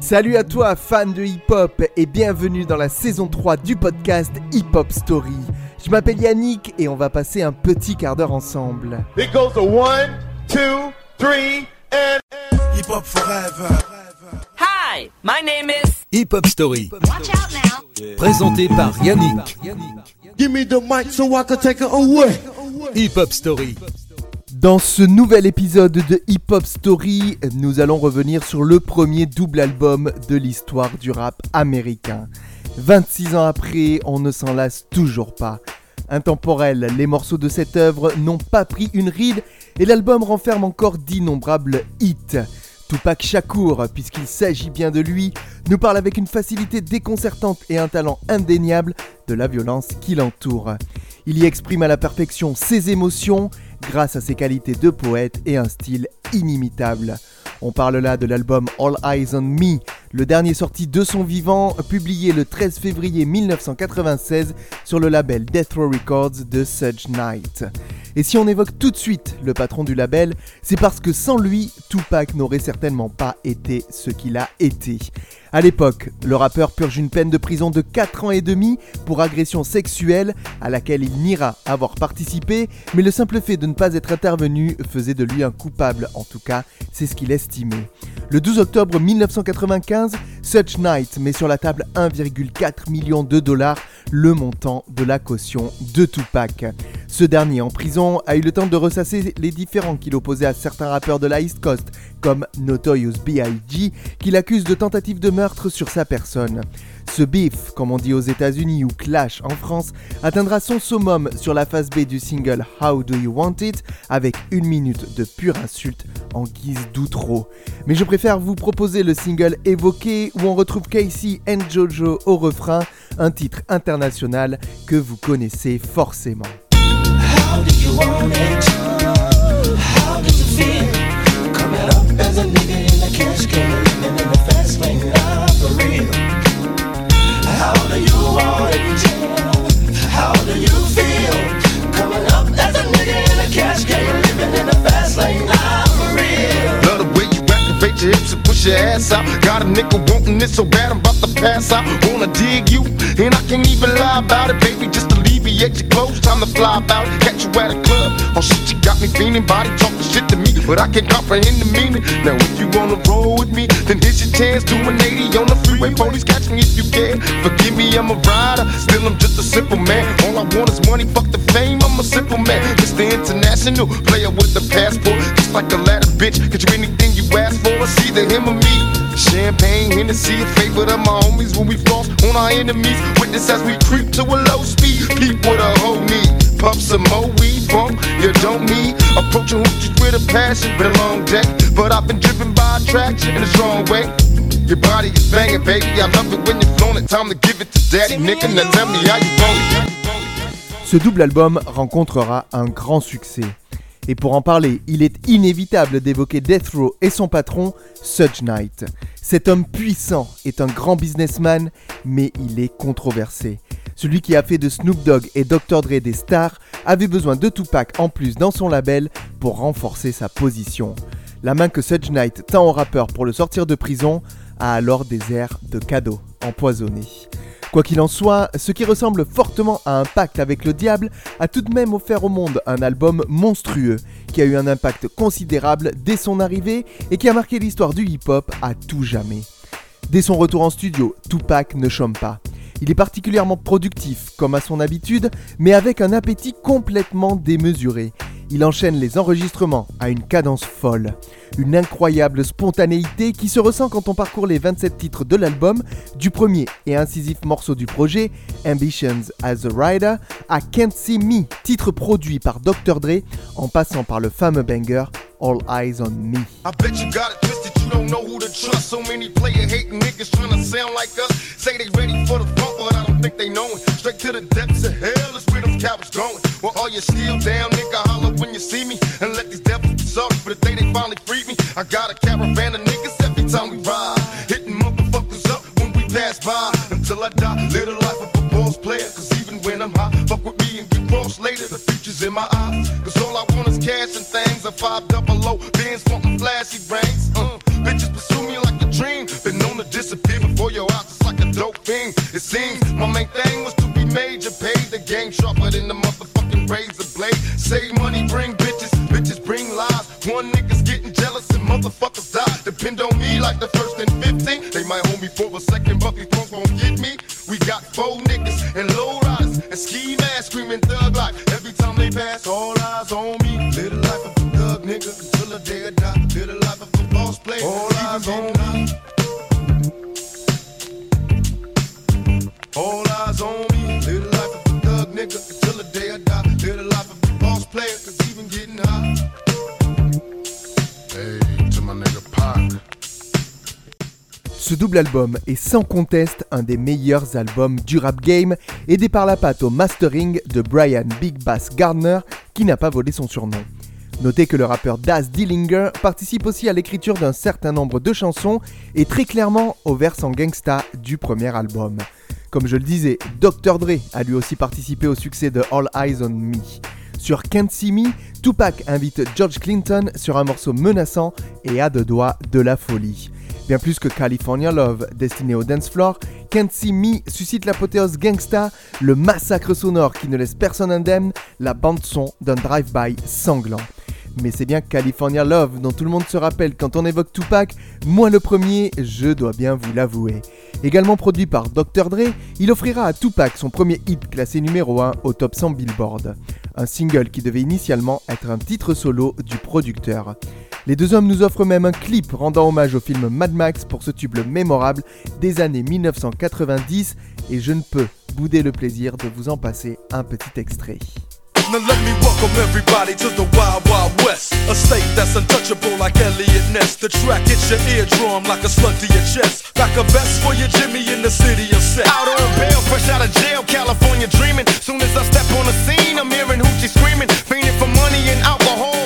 Salut à toi, fan de hip-hop, et bienvenue dans la saison 3 du podcast Hip Hop Story. Je m'appelle Yannick et on va passer un petit quart d'heure ensemble. It goes to one, two, three, and. Hip Hop Forever. Hi, my name is. Hip Hop Story, Watch out now. présenté par Yannick. Give me the mic so I can take it away. Hip Hop Story, Dans ce nouvel épisode de Hip Hop Story, nous allons revenir sur le premier double album de l'histoire du rap américain. 26 ans après, on ne s'en lasse toujours pas. Intemporel, les morceaux de cette œuvre n'ont pas pris une ride et l'album renferme encore d'innombrables hits. Tupac Shakur, puisqu'il s'agit bien de lui, nous parle avec une facilité déconcertante et un talent indéniable de la violence qui l'entoure. Il y exprime à la perfection ses émotions grâce à ses qualités de poète et un style inimitable. On parle là de l'album All Eyes on Me, le dernier sorti de son vivant, publié le 13 février 1996 sur le label Death Row Records de Suge Knight. Et si on évoque tout de suite le patron du label, c'est parce que sans lui, Tupac n'aurait certainement pas été ce qu'il a été. À l'époque, le rappeur purge une peine de prison de 4 ans et demi pour agression sexuelle à laquelle il niera avoir participé, mais le simple fait de ne pas être intervenu faisait de lui un coupable, en tout cas, c'est ce qu'il estimait. Le 12 octobre 1995, Such Knight met sur la table 1,4 million de dollars, le montant de la caution de Tupac. Ce dernier, en prison, a eu le temps de ressasser les différends qu'il opposait à certains rappeurs de la East Coast, comme Notorious B.I.G., qu'il accuse de tentative de meurtre sur sa personne. Ce beef, comme on dit aux États-Unis ou clash en France, atteindra son summum sur la phase B du single How Do You Want It, avec une minute de pure insulte en guise d'outro. Mais je préfère vous proposer le single évoqué où on retrouve Casey and Jojo au refrain, un titre international que vous connaissez forcément. You want me? How does it feel? Coming up as a nigga in the cash game, living in the fast lane, not for real. How do you want it? Push your ass out. Got a nigga wanting it so bad I'm about to pass out. Wanna dig you, and I can't even lie about it, baby. Just alleviate your clothes, time to fly about. Catch you at a club. Oh shit, you got me feeling, body talking shit to me, but I can't comprehend the meaning. Now if you wanna roll with me, then here's your chance. Do an 80 on the freeway. Police catch me if you can. Forgive me, I'm a rider. Still, I'm just a simple man. All I want is money, fuck the fame. I'm a simple man. Mr. International player with the passport, just like a ladder, bitch. Get you anything you ask for, it's either him or me. Champagne, Hennessy, a favorite of my homies when we floss on our enemies. Witness as we creep to a low speed. Peep with a whole need. Pump some more weed, bump, you don't need. Approaching hoochies with a passion, been a long day. But I've been driven by attraction in a strong way. Your body is banging, baby. I love it when you're flown it. Time to give it to daddy, nigga. Now tell me how you want it. Ce double album rencontrera un grand succès. Et pour en parler, il est inévitable d'évoquer Death Row et son patron, Suge Knight. Cet homme puissant est un grand businessman, mais il est controversé. Celui qui a fait de Snoop Dogg et Dr. Dre des stars avait besoin de Tupac en plus dans son label pour renforcer sa position. La main que Suge Knight tend au rappeur pour le sortir de prison a alors des airs de cadeau empoisonné. Quoi qu'il en soit, ce qui ressemble fortement à un pacte avec le diable a tout de même offert au monde un album monstrueux qui a eu un impact considérable dès son arrivée et qui a marqué l'histoire du hip-hop à tout jamais. Dès son retour en studio, Tupac ne chôme pas. Il est particulièrement productif, comme à son habitude, mais avec un appétit complètement démesuré. Il enchaîne les enregistrements à une cadence folle. Une incroyable spontanéité qui se ressent quand on parcourt les 27 titres de l'album, du premier et incisif morceau du projet, Ambitions as a Rider, à Can't See Me, titre produit par Dr. Dre, en passant par le fameux banger All Eyes on Me. You don't know who to trust. So many player hating niggas trying to sound like us. Say they ready for the bump, but I don't think they know it. Straight to the depths of hell is where them cowards going. Well, all you still down, nigga, holler when you see me. And let these devils be sorry for the day they finally freed me. I got a caravan of niggas every time we ride. Hitting motherfuckers up when we pass by. Until I die, future's in my eyes. Cause all I want is cash and things. A five double O, bands wanting flashy brains. Uh, bitches pursue me like a dream. Been known to game. It seems my main thing was to be major, pay the game sharper than the motherfucking razor blade. Save money, bring bitches, bitches bring lies. One nigga's getting jealous and motherfuckers die. Depend on me like the first and 15. They might hold me for a second, but these punks won't get me. We got four niggas and low riders and ski masks screaming thug life. Every time they pass, all eyes on me. Double album est sans conteste un des meilleurs albums du rap game, aidé par la patte au mastering de Brian Big Bass Gardner, qui n'a pas volé son surnom. Notez que le rappeur Daz Dillinger participe aussi à l'écriture d'un certain nombre de chansons et très clairement au versant gangsta du premier album. Comme je le disais, Dr. Dre a lui aussi participé au succès de All Eyes on Me. Sur Can't See Me, Tupac invite George Clinton sur un morceau menaçant et à deux doigts de la folie. Bien plus que California Love, destiné au dance floor, Can't See Me suscite l'apothéose gangsta, le massacre sonore qui ne laisse personne indemne, la bande-son d'un drive-by sanglant. Mais c'est bien California Love dont tout le monde se rappelle quand on évoque Tupac, moi le premier, je dois bien vous l'avouer. Également produit par Dr. Dre, il offrira à Tupac son premier hit classé numéro 1 au top 100 Billboard. Un single qui devait initialement être un titre solo du producteur. Les deux hommes nous offrent même un clip rendant hommage au film Mad Max pour ce tube mémorable des années 1990 et je ne peux bouder le plaisir de vous en passer un petit extrait. Now let me welcome everybody to the Wild Wild West. A state that's untouchable like Elliot Ness. The track hits your eardrum like a slug to your chest. Back a vest for your Jimmy in the city of sex. Out on bail, fresh out of jail, California dreaming. Soon as I step on the scene, I'm hearing hoochie screaming. Fiending for money and alcohol,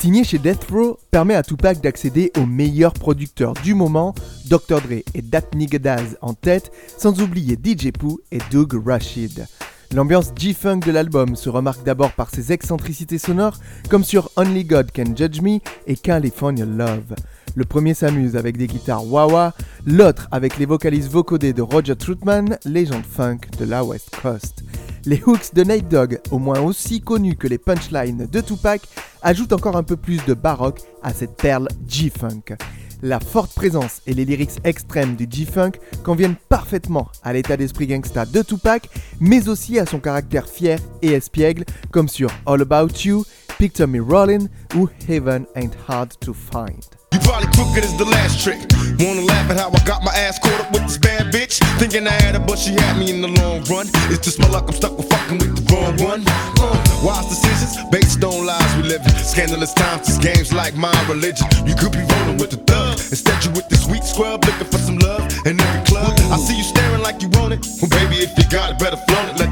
Signé chez Death Row permet à Tupac d'accéder aux meilleurs producteurs du moment, Dr. Dre et Dat Nigga en tête, sans oublier DJ Pooh et Doug Rashid. L'ambiance G-Funk de l'album se remarque d'abord par ses excentricités sonores, comme sur Only God Can Judge Me et California Love. Le premier s'amuse avec des guitares wah-wah, l'autre avec les vocalises vocodées de Roger Troutman, légende funk de la West Coast. Les hooks de Nate Dogg, au moins aussi connus que les punchlines de Tupac, ajoutent encore un peu plus de baroque à cette perle G-Funk. La forte présence et les lyrics extrêmes du G-Funk conviennent parfaitement à l'état d'esprit gangsta de Tupac, mais aussi à son caractère fier et espiègle, comme sur All About You, Picture Me Rollin' ou Heaven Ain't Hard to Find. You probably crooked as the last trick. Wanna laugh at how I got my ass caught up with this bad bitch? Thinking I had her, but she had me in the long run. It's just my luck, I'm stuck with fucking with the wrong one. Uh, wise decisions based on lies we live in. Scandalous times, this game's like my religion. You could be rolling with the thug. Instead, you with the sweet scrub looking for some love in every club. I see you staring like you want it. Well, baby, if you got it, better flaunt it. Let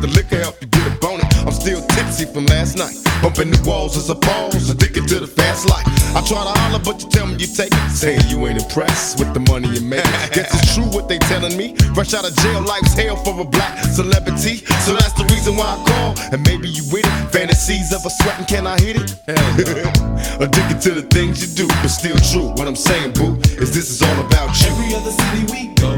still from last night. Bumping the walls as a pause, addicted to the fast life. I try to holler, but you tell me you take it. Saying you ain't impressed with the money you make. Guess it's true what they telling me. Fresh out of jail, life's hell for a black celebrity. So that's the reason why I call. And maybe you with it. Fantasies of a sweating, can I hit it? Addicted to the things you do, but still true. What I'm saying, boo, is this is all about you. Every other city we go,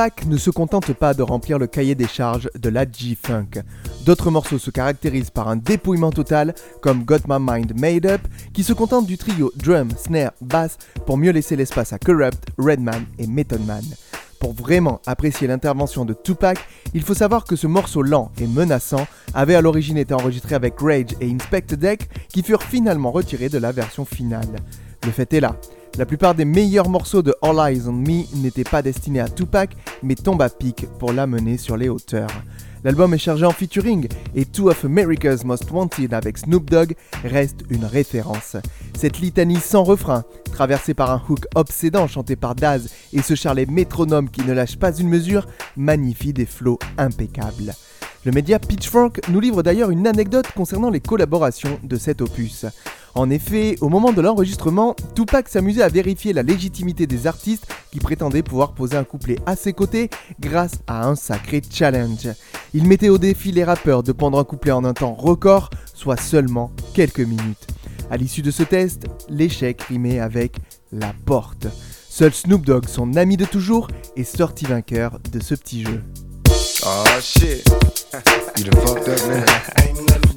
Tupac ne se contente pas de remplir le cahier des charges de la G-Funk. D'autres morceaux se caractérisent par un dépouillement total, comme Got My Mind Made Up, qui se contente du trio drum, snare, bass pour mieux laisser l'espace à Corrupt, Redman et Method Man. Pour vraiment apprécier l'intervention de Tupac, il faut savoir que ce morceau lent et menaçant avait à l'origine été enregistré avec Rage et Inspect Deck qui furent finalement retirés de la version finale. Le fait est là. La plupart des meilleurs morceaux de All Eyes on Me n'étaient pas destinés à Tupac, mais tombent à pic pour l'amener sur les hauteurs. L'album est chargé en featuring et Two of America's Most Wanted avec Snoop Dogg reste une référence. Cette litanie sans refrain, traversée par un hook obsédant chanté par Daz et ce charlet métronome qui ne lâche pas une mesure, magnifie des flots impeccables. Le média Pitchfork nous livre d'ailleurs une anecdote concernant les collaborations de cet opus. En effet, au moment de l'enregistrement, Tupac s'amusait à vérifier la légitimité des artistes qui prétendaient pouvoir poser un couplet à ses côtés grâce à un sacré challenge. Il mettait au défi les rappeurs de pondre un couplet en un temps record, soit seulement quelques minutes. À l'issue de ce test, l'échec rimait avec la porte. Seul Snoop Dogg, son ami de toujours, est sorti vainqueur de ce petit jeu. Oh shit. You done fucked up, man.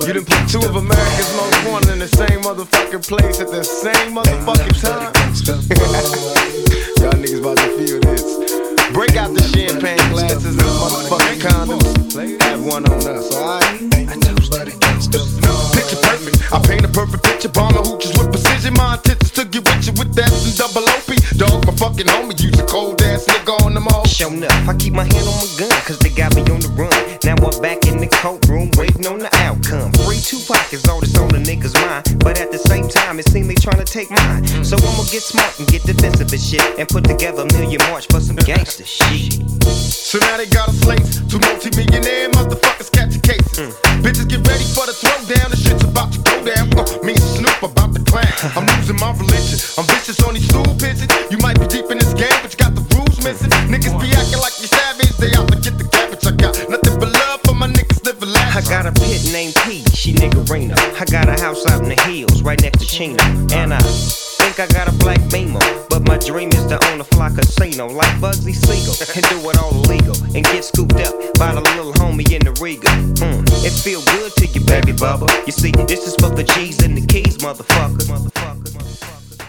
You done put two of America's most wanted in the same motherfucking place at the same motherfucking time. Y'all niggas about to feel this. Break out the champagne glasses and motherfucking condoms. Have one on us, alright? Picture perfect. I paint a perfect picture. Bomber hooches with precision. My intentions to get with you with that and double OP. Dog, my fucking homie. Use a cold ass nigga on them all. Show enough, I keep my hand on my gun, cause they got me on the run. Now I'm back in the courtroom, waiting on the outcome. Free two pockets, all this on the niggas' mind. But at the same time, it seems they to take mine. So I'ma get smart and get defensive and shit. And put together a million march for some gangster shit. So now they got us laced. Two multi-millionaire motherfuckers catch cases. Bitches get ready for the throwdown. The shit's about to go down. Uh, me and Snoop about to clown. I'm losing my religion. I'm vicious on these stool pigeons. You might be deep in this game, but you got the rules missing. Niggas be acting like you savage. They out to get the cabbage. I got nothing but love for my niggas living I got a pit named P, she niggerina. I got a house out in the hills, right next to Chino. And I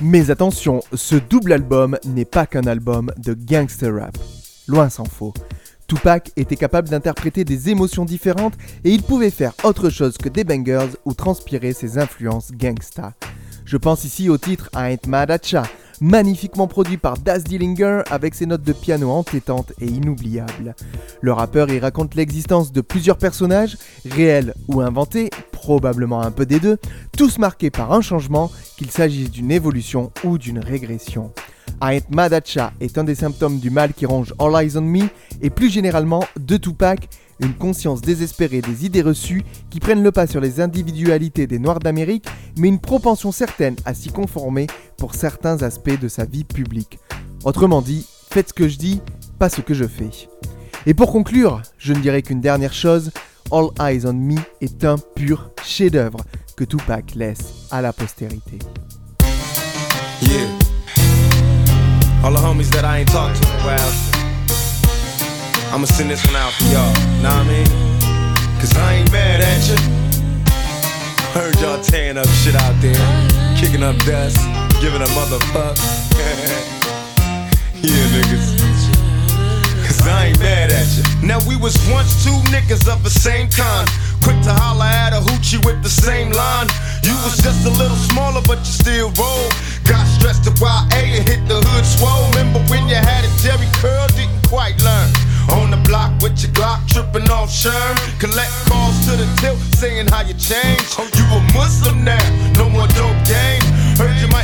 Mais attention, ce double album n'est pas qu'un album de gangster rap. Loin s'en faut. Tupac était capable d'interpréter des émotions différentes et il pouvait faire autre chose que des bangers ou transpirer ses influences gangsta. Je pense ici au titre Ain't Mad at magnifiquement produit par Daz Dillinger avec ses notes de piano entêtantes et inoubliables. Le rappeur y raconte l'existence de plusieurs personnages, réels ou inventés, probablement un peu des deux, tous marqués par un changement, qu'il s'agisse d'une évolution ou d'une régression. Ain't Mad at est un des symptômes du mal qui ronge All Eyes on Me et plus généralement de Tupac, une conscience désespérée des idées reçues qui prennent le pas sur les individualités des Noirs d'Amérique, mais une propension certaine à s'y conformer pour certains aspects de sa vie publique. Autrement dit, faites ce que je dis, pas ce que je fais. Et pour conclure, je ne dirai qu'une dernière chose, All Eyes on Me est un pur chef-d'œuvre que Tupac laisse à la postérité. I'ma send this one out for y'all. Know what I mean? Cause I ain't mad at you. Heard y'all tearing up shit out there. Kicking up dust. Giving a motherfuck. yeah, niggas. Cause I ain't mad at you. Now we was once two niggas of the same kind. Quick to holler at a hoochie with the same line. You was just a little smaller, but you still roll. Got stressed to YA and hit the hood swole. Remember when you had a Jerry curl, didn't quite learn. On the block with your Glock, tripping off Sherm. Collect calls to the tilt, saying how you changed. Oh, you a Muslim now, no more dope game. Heard you might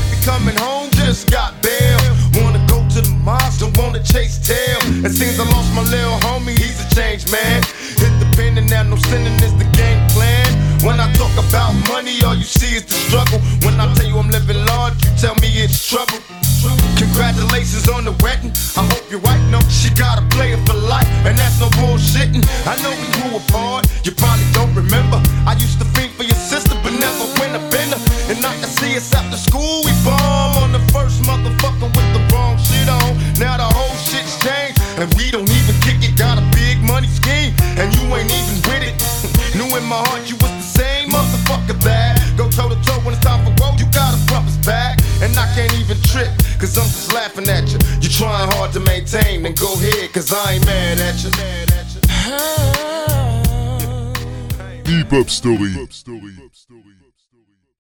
After school, we bomb on the first motherfucker with the wrong shit on. Now the whole shit's changed, and we don't even kick it. Got a big money scheme, and you ain't even with it. Knew in my heart you was the same motherfucker that go toe to toe when it's time for growth. You got a brother's back, and I can't even trip, cause I'm just laughing at you. You're trying hard to maintain, then go ahead, cause I ain't mad at you. Mad at you. Deep up story.